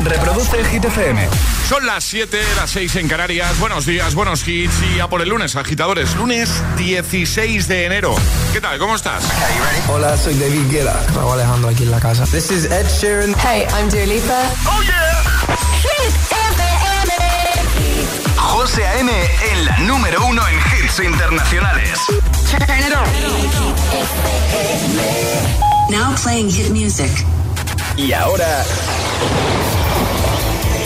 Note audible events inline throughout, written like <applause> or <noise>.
Reproduce el Hit FM. Son las 7, las 6 en Canarias. Buenos días, buenos hits y a por el lunes, agitadores. Lunes 16 de enero. ¿Qué tal? ¿Cómo estás? Hola, soy David Guetta. Raúl Alejandro aquí en la casa. This is Ed Sheeran. Hey, I'm Dua Lipa. ¡Oh, yeah! Hit FM. José A.M. en la número uno en hits internacionales. Turn it on. Now playing hit music. Y ahora...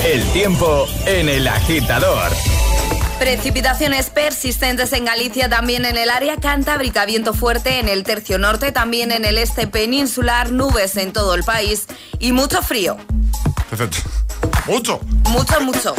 El tiempo en el agitador. Precipitaciones persistentes en Galicia, también en el área cantábrica, viento fuerte en el tercio norte, también en el este peninsular, nubes en todo el país y mucho frío. Perfecto. Mucho. Mucho, mucho.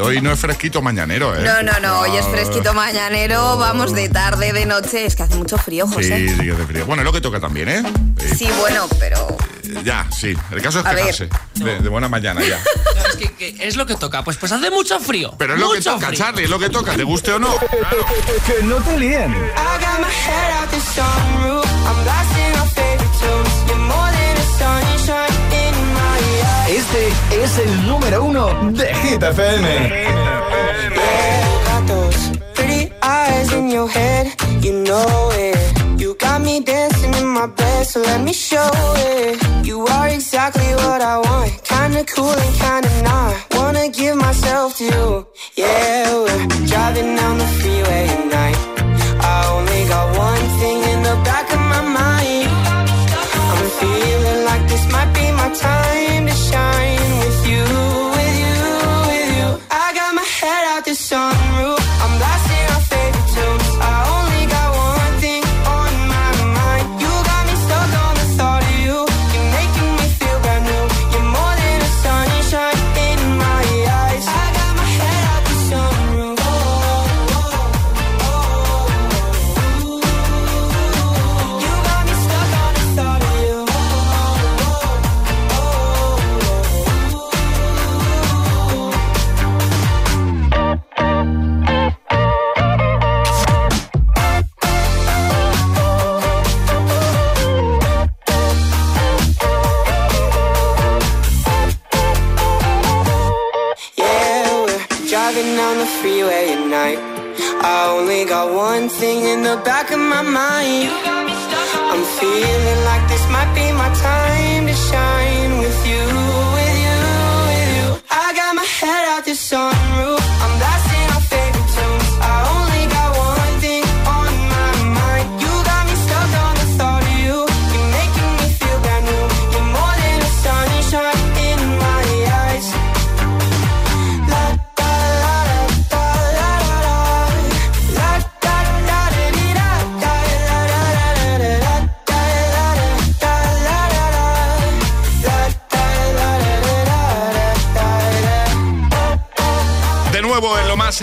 Hoy no es fresquito mañanero, ¿eh? No, no, no, hoy es fresquito mañanero, vamos de tarde, de noche, es que hace mucho frío, Sí, José. sí que hace frío. Bueno, es lo que toca también, ¿eh? Eh, Sí, bueno, pero... Ya, sí. El caso es quejarse. De, de buena mañana, ya. No, es que, que es lo que toca. Pues, pues hace mucho frío. Pero es lo que mucho toca, frío. Charlie, es lo que toca, te guste o no. Claro. <laughs> Que no te líen. I got my head out the sunroof. I'm blasting our favorite tunes. You're more than a sunshine in my eyes. Este es el número uno de Hit FM. Pretty eyes in your head. You know it. You got me dancing in my bed, so let me show it. You are exactly what I want. Kinda cool and kinda not. Wanna give myself to you. Yeah, we're driving down the freeway at night. I only got one thing in the back of my mind. I'm feeling like this might sunrise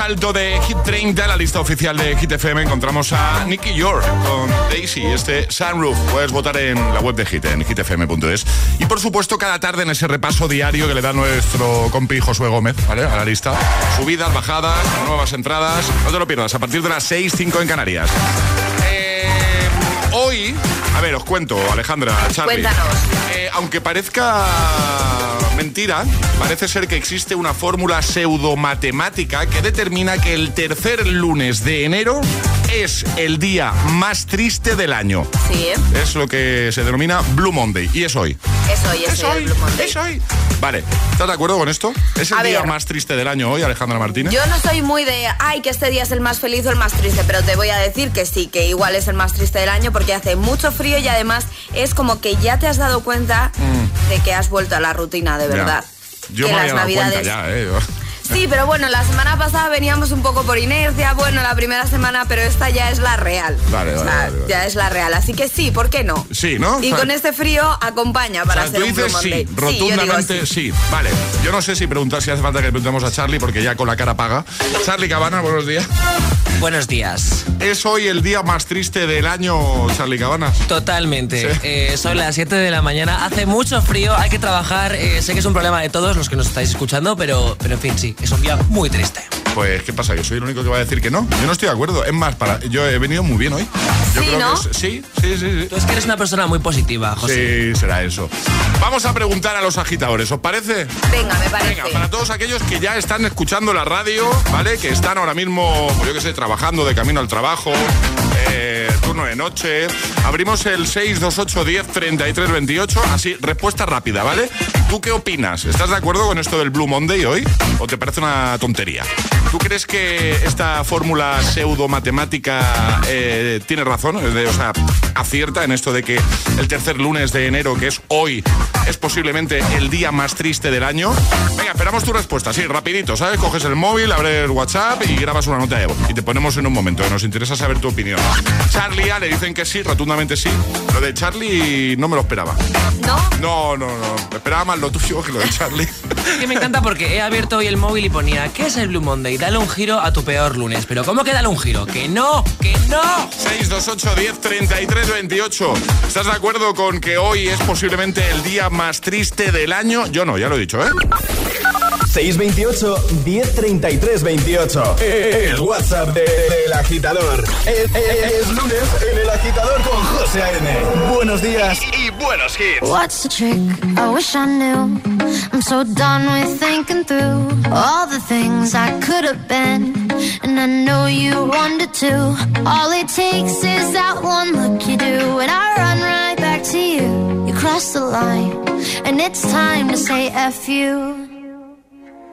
alto de Hit 30, la lista oficial de Hit FM, encontramos a Nicky York con Daisy, este Sunroof. Puedes votar en la web de Hit, en hitfm.es. Y por supuesto, cada tarde en ese repaso diario que le da nuestro compi Josué Gómez, ¿vale? A la lista. Subidas, bajadas, nuevas entradas. No te lo pierdas, a partir de las 6, 5 en Canarias. Eh, hoy, a ver, os cuento, Alejandra, Charlie. Cuéntanos. Eh, aunque parezca parece ser que existe una fórmula pseudo-matemática que determina que el tercer lunes de enero es el día más triste del año. Sí. Es lo que se denomina Blue Monday. Y es hoy. es hoy, es, Es hoy. Blue Monday. Es hoy. Vale, ¿estás de acuerdo con esto? ¿Es el A día ver. más triste del año hoy, Alejandra Martínez? Yo no soy muy de, ay, que este día es el más feliz o el más triste, pero te voy a decir que sí, que igual es el más triste del año porque hace mucho frío y además es como que ya te has dado cuenta de que has vuelto a la rutina de Mm. Ya. verdad. Yo que me las había dado cuenta navidades ya, ¿eh? Yo- Sí, pero bueno, la semana pasada veníamos un poco por inercia, bueno, la primera semana, pero esta ya es la real. Vale, vale, O sea, vale, vale. Ya es la real, así que sí, ¿por qué no? Sí, ¿no? Y O sea, con este frío acompaña para o sea, hacer tú un dices sí, yo digo rotundamente sí. sí. Vale, yo no sé si preguntar si hace falta que le preguntemos a Charlie porque ya con la cara paga. Charlie Cabana, buenos días. Buenos días. ¿Es hoy el día más triste del año, Charlie Cabanas? Totalmente. Sí. Eh, son las 7 de la mañana. Hace mucho frío, hay que trabajar. eh, sé que es un problema de todos los que nos estáis escuchando, pero, pero en fin, sí. Es un día muy triste. Pues, ¿qué pasa? ¿Yo soy el único que va a decir que no? Yo no estoy de acuerdo. Es más, para, yo he venido muy bien hoy. Yo Sí, creo ¿no? que es- sí, sí, sí, sí. Tú es que eres una persona muy positiva, José. Sí, será eso. Vamos a preguntar a los agitadores, ¿os parece? Venga, me parece. Venga, para todos aquellos que ya están escuchando la radio, ¿vale? Que están ahora mismo, pues yo que sé, trabajando de camino al trabajo, eh, turno de noche. Abrimos el 628 10 33 28. Así, respuesta rápida, ¿vale? ¿Tú qué opinas? ¿Estás de acuerdo con esto del Blue Monday hoy? ¿O te parece una tontería? ¿Tú crees que esta fórmula pseudo-matemática eh, tiene razón? De- o sea, acierta en esto de que el tercer lunes de enero, que es hoy, es posiblemente el día más triste del año. Venga, esperamos tu respuesta, sí, rapidito, ¿sabes? Coges el móvil, abres WhatsApp y grabas una nota de voz. Y te ponemos en un momento, nos interesa saber tu opinión. Charlie A le dicen que sí, rotundamente sí. Lo de Charlie no me lo esperaba. ¿No? No, no, no. Me esperaba más lo tuyo que lo de Charlie. <laughs> Que me encanta porque he abierto hoy el móvil y ponía, ¿qué es el Blue Monday? Dale un giro a tu peor lunes. Pero ¿cómo que dale un giro? ¡Que no! ¡Que no! 628 10 33 28. ¿Estás de acuerdo con que hoy es posiblemente el día más triste del año? Yo no, ya lo he dicho, ¿eh? 628 1033 28. El WhatsApp de- del agitador. Es, es lunes en el agitador con José A.N. Buenos días y buenos hits. What's the trick? I wish I knew. I'm so done with thinking through all the things I could have been. And I know you wanted to. All it takes is that one look you do. And I run right back to you. You cross the line. And it's time to say F you.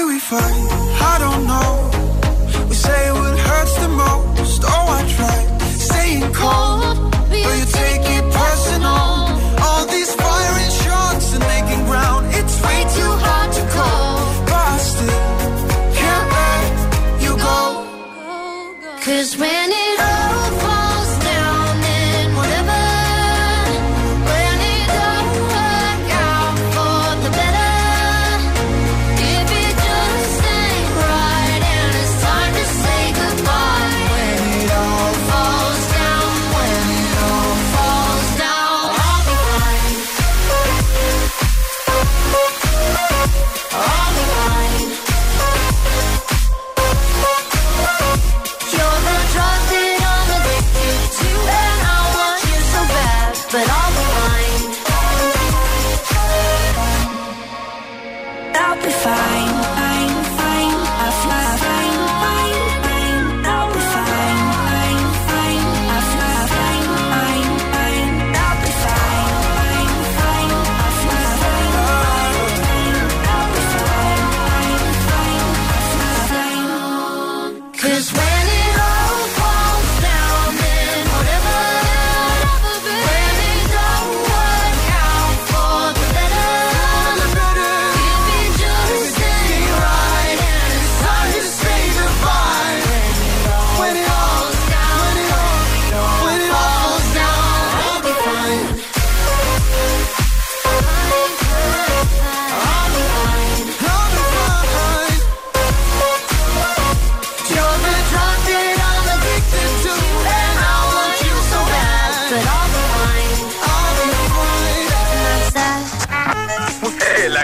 Why we fight? I don't know. We say what hurts the most. Oh, I try staying cold, but you take it personal. All these firing shots and making ground. It's way too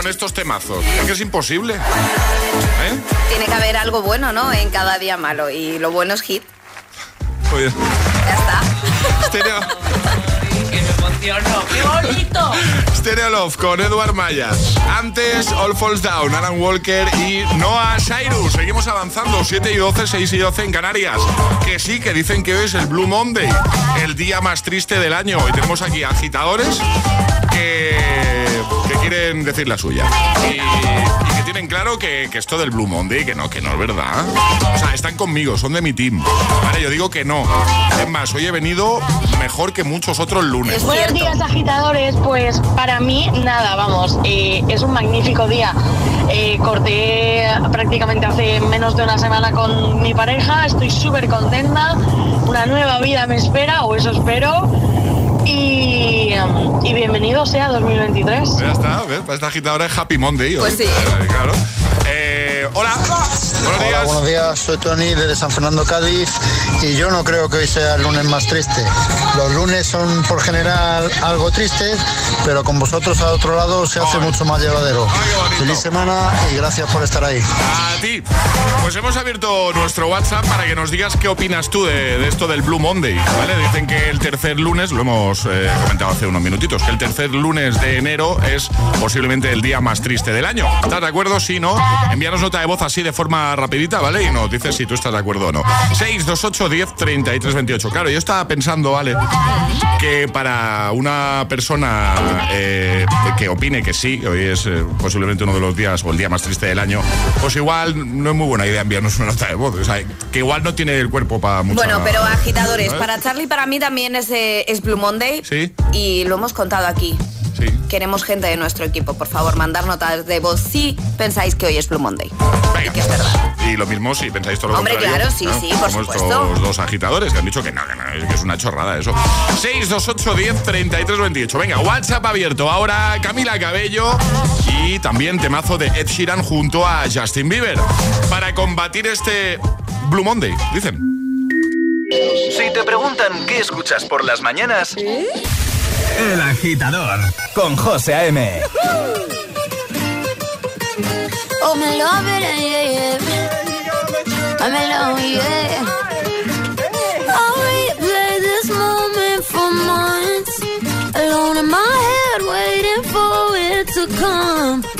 Con estos temazos? Es que es imposible. ¿Eh? Tiene que haber algo bueno, ¿no? En cada día malo. Y lo bueno es hit. Muy bien. Ya está. Stereo. ¡Qué bonito! Stereo Love con Edward Maya. Antes, All Falls Down, Alan Walker y Noah Cyrus. Seguimos avanzando, 7 y 12, 6 y 12 en Canarias. Que sí, que dicen que hoy es el Blue Monday, el día más triste del año. Y tenemos aquí agitadores que quieren decir la suya. Y, y que tienen claro que, que esto del Blue Monday, que no, que no es verdad. O sea, están conmigo, son de mi team. Vale, yo digo que no. Es más, hoy he venido mejor que muchos otros lunes. Es Buenos días agitadores, pues para mí nada, vamos, eh, es un magnífico día. Eh, corté prácticamente hace menos de una semana con mi pareja, estoy súper contenta, una nueva vida me espera, o eso espero, y, um, y bienvenido sea 2023. Ya está, ¿ves? Esta agitadora es Happy Monday. Pues sí. Claro. Eh, hola. Buenos Hola, buenos días, soy Tony desde San Fernando, Cádiz y yo no creo que hoy sea el lunes más triste. Los lunes son por general algo tristes, pero con vosotros al otro lado se hace mucho más llevadero. Feliz semana y gracias por estar ahí. A ti. Pues hemos abierto nuestro WhatsApp para que nos digas qué opinas tú de, de esto del Blue Monday. ¿vale? Dicen que el tercer lunes, lo hemos eh, comentado hace unos minutitos, que el tercer lunes de enero es posiblemente el día más triste del año. ¿Estás de acuerdo? Si no, envíanos nota de voz así de forma rapidita, ¿vale? Y nos dices si tú estás de acuerdo o no. 628 10 33 28. Claro, yo estaba pensando, ¿vale? Que para una persona eh, que opine que sí, hoy es eh, posiblemente uno de los días o el día más triste del año, pues igual no es muy buena idea enviarnos una nota de voz. O sea, que igual no tiene el cuerpo para mucho. Bueno, pero agitadores, para Charlie y para mí también es, eh, es Blue Monday. Sí. Y lo hemos contado aquí. Sí. Queremos gente de nuestro equipo, por favor, mandar notas de voz si pensáis que hoy es Blue Monday. Venga. que es verdad. Y lo mismo si pensáis todo lo Hombre, contrario. claro, sí, ¿no? sí, por Somos supuesto. estos dos agitadores que han dicho que no, que no, que es una chorrada eso. 628 10 33 28. Venga, WhatsApp abierto. Ahora Camila Cabello y también temazo de Ed Sheeran junto a Justin Bieber. Para combatir este Blue Monday, dicen. Si te preguntan qué escuchas por las mañanas, El agitador con José A.M. Oh, months. Alone in my head, waiting for it to come.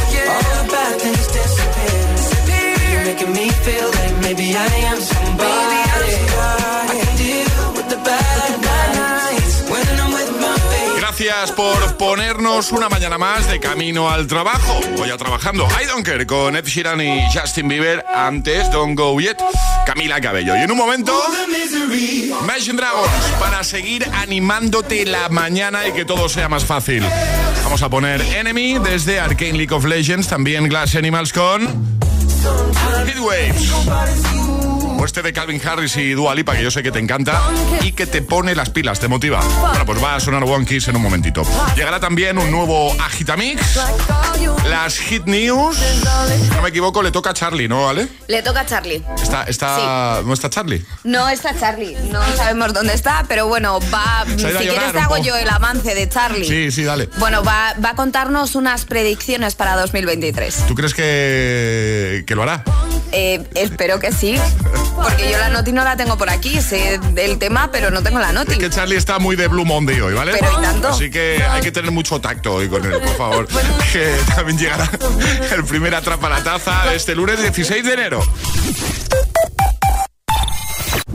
ponernos una mañana más de camino al trabajo. Voy a trabajando. I don't care con Ed Sheeran y Justin Bieber. Antes, Don't Go Yet, Camila Cabello. Y en un momento, Imagine Dragons para seguir animándote la mañana y que todo sea más fácil. Vamos a poner Enemy desde Arcane League of Legends, también Glass Animals con Heatwaves. Este de Calvin Harris y Dua Lipa, que yo sé que te encanta y que te pone las pilas, te motiva. Bueno, pues va a sonar One Kiss en un momentito. Llegará también un nuevo Agitamix, las Hit News. Si no me equivoco, le toca a Charlie, ¿no, ¿vale? Le toca a Charlie. Está, está, ¿No está Charlie? No está Charlie, no sabemos dónde está, pero bueno, va. Si llorar quieres, te hago yo el avance de Charlie. Sí, sí, dale. Bueno, va, va a contarnos unas predicciones para 2023. ¿Tú crees que, que lo hará? Eh, espero que sí, <laughs> porque yo la noti no la tengo por aquí, sé del tema, pero no tengo la noti. Es que Charlie está muy de Blue Monday hoy, ¿vale? Pero ¿y tanto? Así que hay que tener mucho tacto hoy con él, por favor. <laughs> que también llegará el primer Atrapa la Taza este lunes 16 de enero.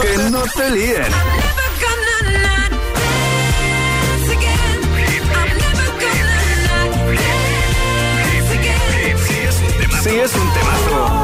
que no te líen. Sí, es un temazo.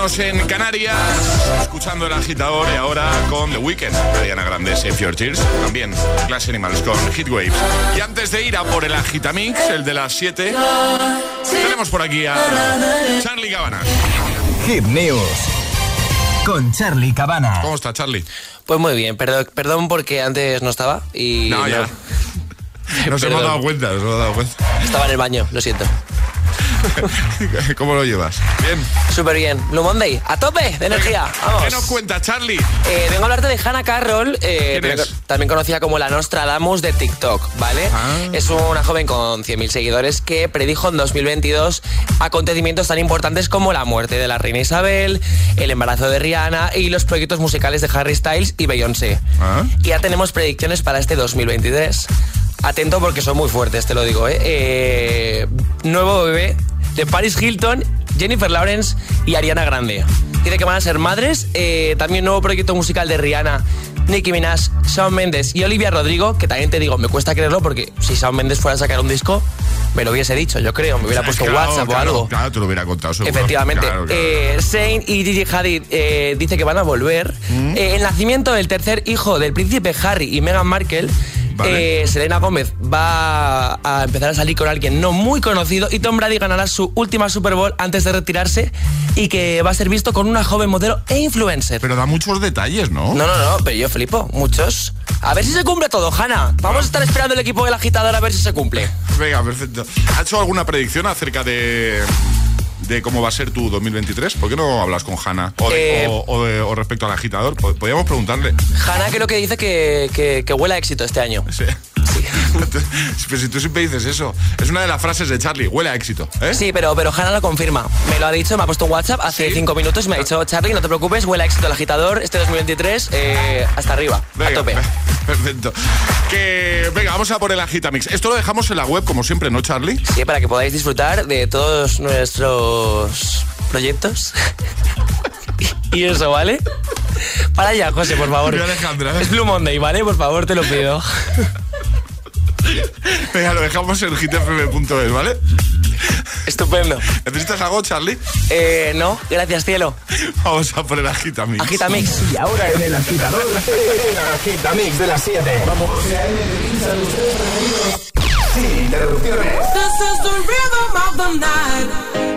menos en Canarias. Escuchando el agitador y ahora con The Weeknd, Diana Grande, Save Your Tears. También Class Animals con Heatwaves. Y antes de ir a por el Agitamix, el de las 7, tenemos por aquí a Charlie Cabanas. Hit News con Charlie Cabana. ¿Cómo está, Charlie? Pues muy bien, perdón, perdón porque antes no estaba y... No, ya. Nos hemos dado cuenta, nos hemos dado cuenta. Estaba en el baño, lo siento. <laughs> ¿Cómo lo llevas? Bien. Súper bien. Blue Monday, a tope de energía. Vamos. ¿Qué nos cuenta, Charlie? Eh, vengo a hablarte de Hannah Carroll, eh, ¿Quién también, es? también conocida como la Nostradamus de TikTok, ¿vale? Ah. Es una joven con 100.000 seguidores que predijo en 2022 acontecimientos tan importantes como la muerte de la reina Isabel, el embarazo de Rihanna y los proyectos musicales de Harry Styles y Beyoncé. Ah. Y ya tenemos predicciones para este 2023. Atento porque son muy fuertes, te lo digo, ¿eh? Eh, nuevo bebé de Paris Hilton, Jennifer Lawrence y Ariana Grande. Dice que van a ser madres. eh, también nuevo proyecto musical de Rihanna, Nicki Minaj, Shawn Mendes y Olivia Rodrigo, que también te digo, me cuesta creerlo porque si Shawn Mendes fuera a sacar un disco, me lo hubiese dicho, yo creo, me hubiera puesto un Claro, WhatsApp claro, o algo. Claro, te lo hubiera contado seguro. Efectivamente. Claro, claro. Eh, y Gigi Hadid eh, dice que van a volver. Mm. Eh, el nacimiento del tercer hijo del príncipe Harry y Meghan Markle. Vale. eh, Selena Gómez va a empezar a salir con alguien no muy conocido y Tom Brady ganará su última Super Bowl antes de retirarse y que va a ser visto con una joven modelo e influencer. Pero da muchos detalles, ¿no? No, no, no, pero yo flipo, muchos. A ver si se cumple todo, Hanna. Vamos a estar esperando el equipo del agitador a ver si se cumple. Venga, perfecto. ¿Ha hecho alguna predicción acerca de, de cómo va a ser tu 2023? ¿Por qué no hablas con Hanna? O, de- Eh, o- o de- o respecto al agitador. Po- Podríamos preguntarle. Hanna creo que dice que, que, que huele a éxito este año. Sí. <laughs> Pero si tú siempre dices eso. Es una de las frases de Charlie. Huele a éxito. ¿eh? Sí, pero, pero Hanna lo confirma. Me lo ha dicho, me ha puesto un WhatsApp hace cinco minutos y me ha dicho, Charlie, no te preocupes, huele a éxito el agitador este 2023 eh, hasta arriba, a Venga, tope. pe- <laughs> Perfecto. Que venga, vamos a por el Agitamix. Esto lo dejamos en la web, como siempre, ¿no, Charlie? Sí, para que podáis disfrutar de todos nuestros proyectos. <laughs> y eso, ¿vale? Para allá, José, por favor. Es Blue Monday, ¿vale? Por favor, te lo pido. <laughs> Venga, lo dejamos en hitfm.es, ¿vale? Estupendo. ¿Necesitas algo, Charlie? Eh, no, gracias, cielo. Vamos a por el Agitamix. Agitamix. Y ahora en el agitador, el <laughs> agitamix de las 7. Vamos. Sin interrupciones. This is the rhythm of the night.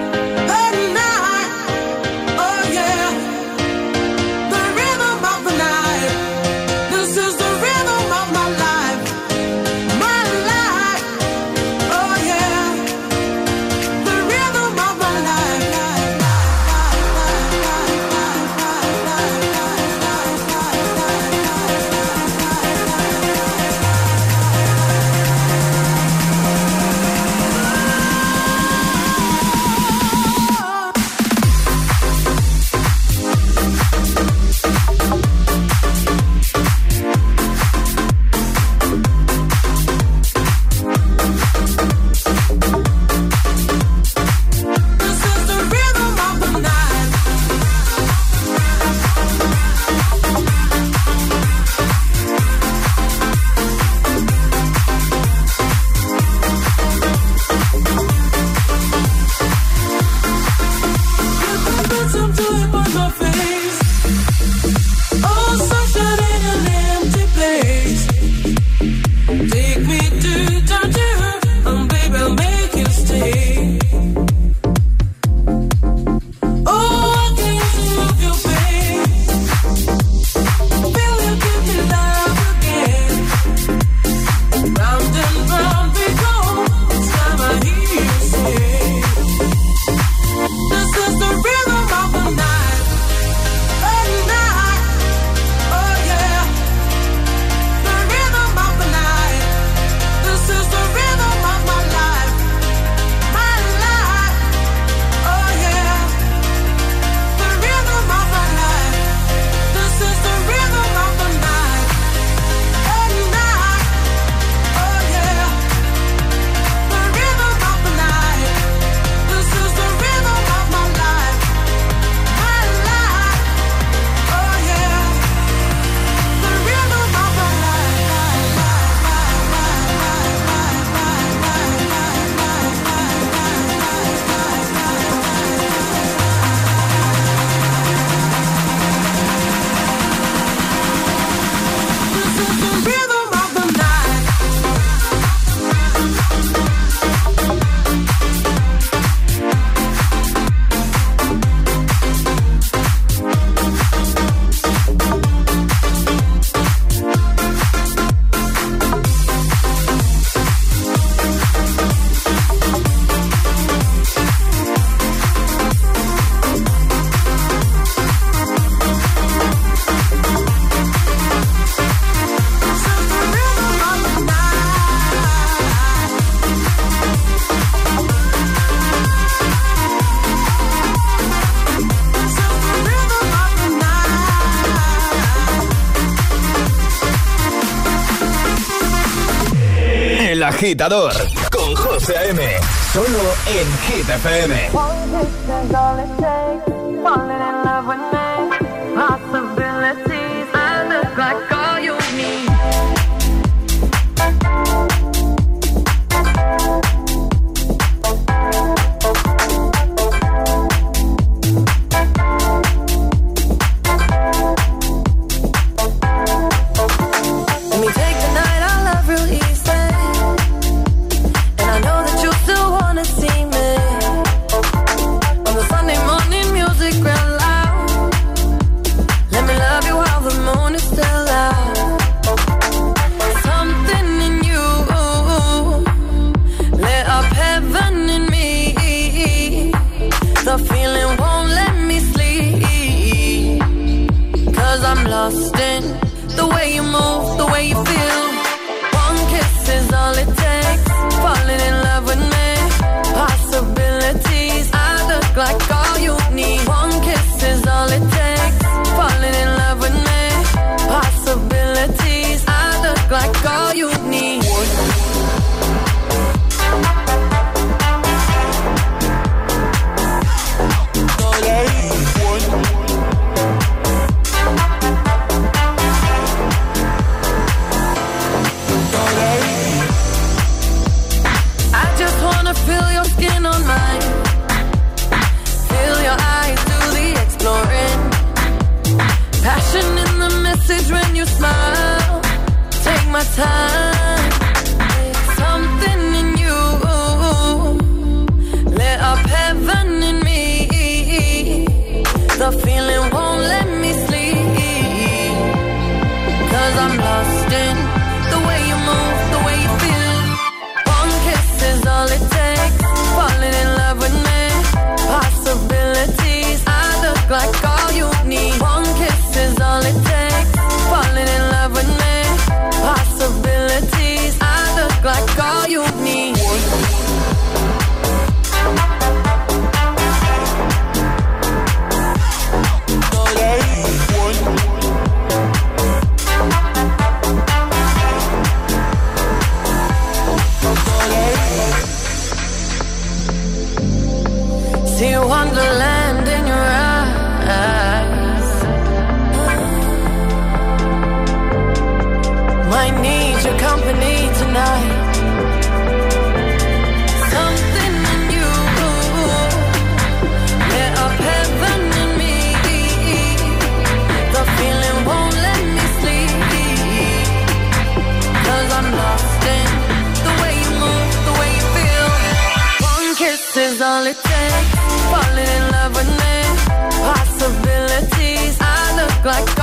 agitador con José M. Solo en GTFM. See Wonderland like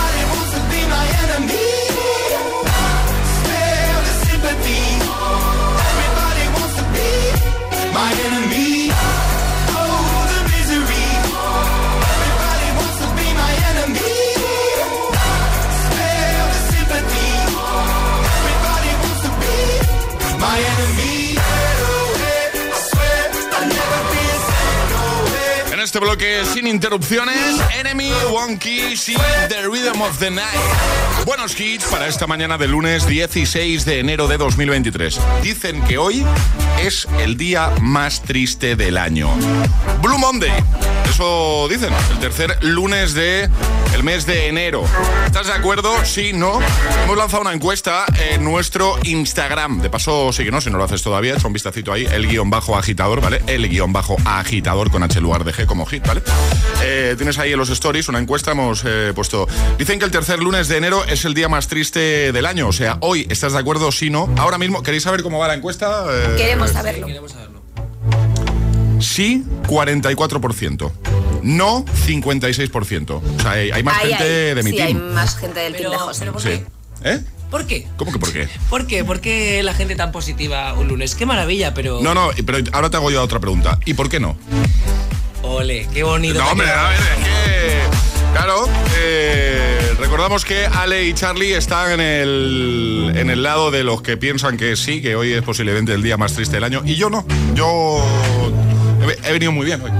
este bloque sin interrupciones, Enemy, One Kiss y The Rhythm of the Night. Buenos hits para esta mañana de lunes 16 de enero de 2023. Dicen que hoy es el día más triste del año. Blue Monday. Eso dicen, el tercer lunes de el mes de enero. ¿Estás de acuerdo? Sí, no. Hemos lanzado una encuesta en nuestro Instagram. De paso, sí que no, si no lo haces todavía, echa un vistacito ahí, el guion bajo agitador, ¿vale? El guion bajo agitador con H lugar de G como hit, ¿vale? Eh, tienes ahí en los stories una encuesta, hemos eh, puesto. Dicen que el tercer lunes de enero es el día más triste del año. O sea, hoy, ¿estás de acuerdo? Sí, no. Ahora mismo, ¿queréis saber cómo va la encuesta? Eh, Queremos saberlo. Sí, 44%. No, 56%. O sea, hay, hay más Ahí, gente ahí. de mi sí, team. hay más gente del team de Pero, José. pero ¿por Sí. qué? ¿Eh? ¿Por qué? ¿Cómo que por qué? ¿Por qué? ¿Por qué la gente tan positiva un lunes? Qué maravilla, pero... No, no, pero ahora te hago yo otra pregunta. ¿Y por qué no? Ole, qué bonito. No, hombre, a ver, es que. Claro, eh, recordamos que Ale y Charlie están en el, en el lado de los que piensan que sí, que hoy es posiblemente el día más triste del año. Y yo no. Yo he, venido muy bien hoy.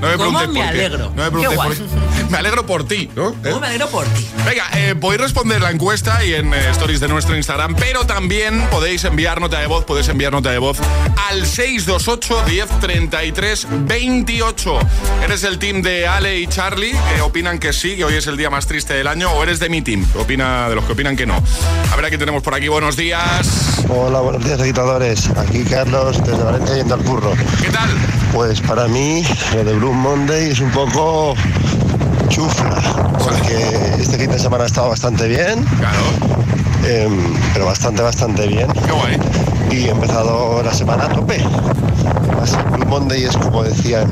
No me ¿Cómo me por qué. alegro? No me Qué preguntes guay. por qué. <laughs> Me alegro por ti, ¿no? ¿Eh? ¿Cómo me alegro por ti? Venga, eh, podéis responder la encuesta y en eh, stories de nuestro Instagram, pero también podéis enviar nota de voz, podéis enviar nota de voz al 628 10 33 28. ¿Eres el team de Ale y Charlie que opinan que sí, que hoy es el día más triste del año, o eres de mi team, que opina de los que opinan que no? A ver, aquí tenemos por aquí, buenos días. Hola, buenos días, agitadores. Aquí Carlos, desde Valencia yendo al curro. ¿Qué tal? Pues para mí, lo de Blue Monday es un poco chufla, porque este fin de semana ha estado bastante bien. Claro. pero bastante, bastante bien. Qué guay. Y he empezado la semana a tope. Además, el Blue Monday es como decían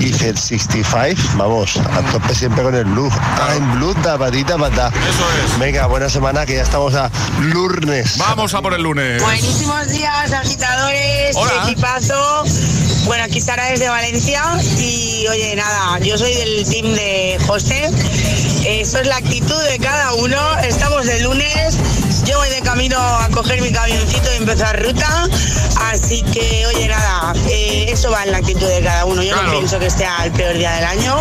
Eiffel 65, vamos, a tope siempre con el blue. I'm blue, tapadita, patá. Eso es. Venga, buena semana que ya estamos a lunes. Vamos a por el lunes. Buenísimos días, agitadores, Hola. equipazo. Bueno, aquí Sara desde Valencia y oye, nada, yo soy del team de José. Esto es la actitud de cada uno. Estamos de lunes. Yo voy de camino a coger mi camioncito y empezar ruta. Así que, oye, nada, eh, eso va en la actitud de cada uno. Yo no pienso que sea el peor día del año.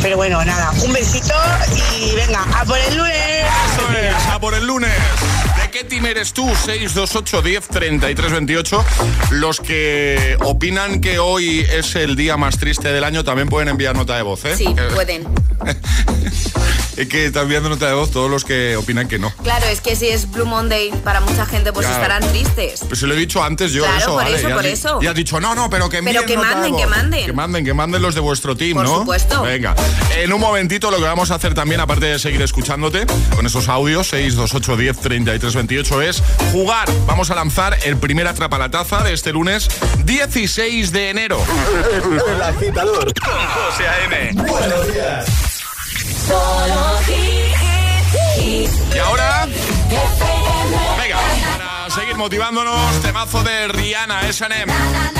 Pero bueno, nada, un besito y venga, a por el lunes. Eso es, a por el lunes. ¿De qué team eres tú? 628 10 33 28. Los que opinan que hoy es el día más triste del año también pueden enviar nota de voz, ¿eh? Sí, Que- pueden. <laughs> Es que están enviando nota de voz todos los que opinan que no. Claro, es que si es Blue Monday, para mucha gente pues Claro. estarán tristes. Pues se lo he dicho antes yo, Claro, eso, por vale. eso, y has por eso. Y has dicho, no, no, pero que Pero que manden, que manden. Que manden, que manden los de vuestro team, Por ¿no? supuesto. Venga. En un momentito lo que vamos a hacer también, aparte de seguir escuchándote, con esos audios, 628 10 33 28, es jugar. Vamos a lanzar el primer atrapalataza de este lunes 16 de enero. <laughs> El agitador. Con José A.M. Buenos días. Y ahora... Venga, para seguir motivándonos, temazo de Rihanna, S&M.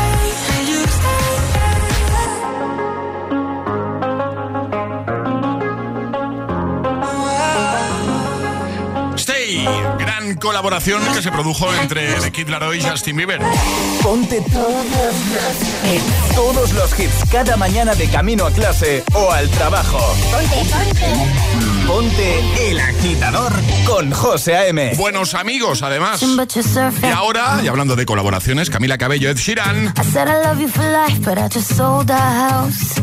colaboración que se produjo entre The Kid Laroi y Justin Bieber. Ponte todos los, todos los hits cada mañana de camino a clase o al trabajo. Ponte El Agitador con José A.M. Buenos amigos, además. Y ahora, y hablando de colaboraciones, Camila Cabello, Ed Sheeran. I said I love you for life, but I just sold our house.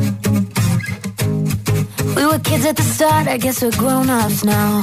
We were kids at the start, I guess we're grown-ups now.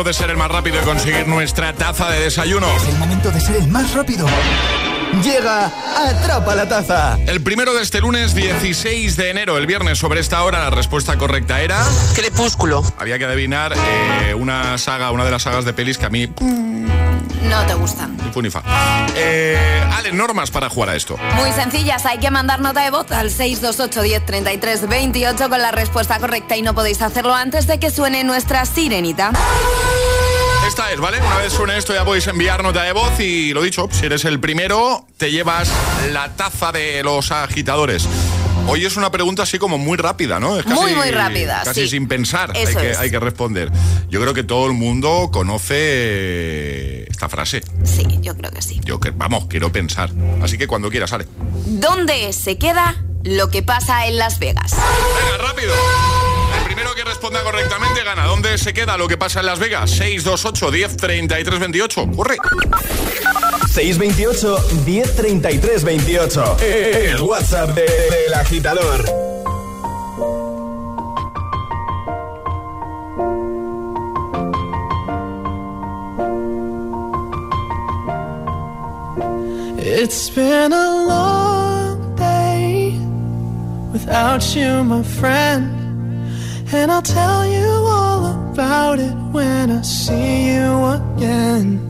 momento de ser el más rápido y conseguir nuestra taza de desayuno. Es el momento de ser el más rápido. Llega Atrapa la Taza. El primero de este lunes 16 de enero, el viernes, sobre esta hora, la respuesta correcta era... Crepúsculo. Había que adivinar eh, una saga, una de las sagas de pelis que a mí... No te gustan. Ni fu ni fa. Eh, Ale, normas para jugar a esto. Muy sencillas, hay que mandar nota de voz al 628 10 33 28 con la respuesta correcta y no podéis hacerlo antes de que suene nuestra sirenita. Esta es, ¿vale? Una vez suene esto ya podéis enviar nota de voz y lo dicho, si eres el primero, te llevas la taza de los agitadores. Hoy es una pregunta así como muy rápida, ¿no? Es Muy, muy rápida, Casi sí. sin pensar hay que, es. hay que responder. Yo creo que todo el mundo conoce esta frase. Sí, yo creo que sí. Yo que, vamos, quiero pensar. Así que cuando quieras, sale. ¿Dónde se queda lo que pasa en Las Vegas? Venga, rápido. El primero que responda correctamente gana. ¿Dónde se queda lo que pasa en Las Vegas? 628 10 33 28. Corre. 628 1033 28. El WhatsApp de- del agitador. It's been a long day without you, my friend. And I'll tell you all about it when I see you again.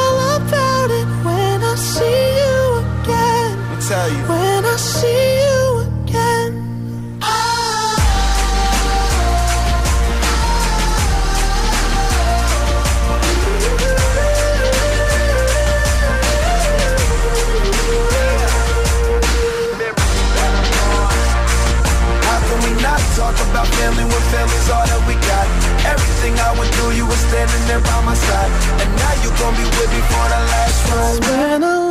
tell you. When I see you again. How can we not talk about family when family's all that we got? Everything I went through, you were standing there by my side. And now you gon' be with me for the last ride.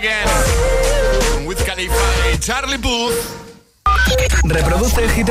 again. With Khalifa y Charlie Puth. Reproduce el Hit.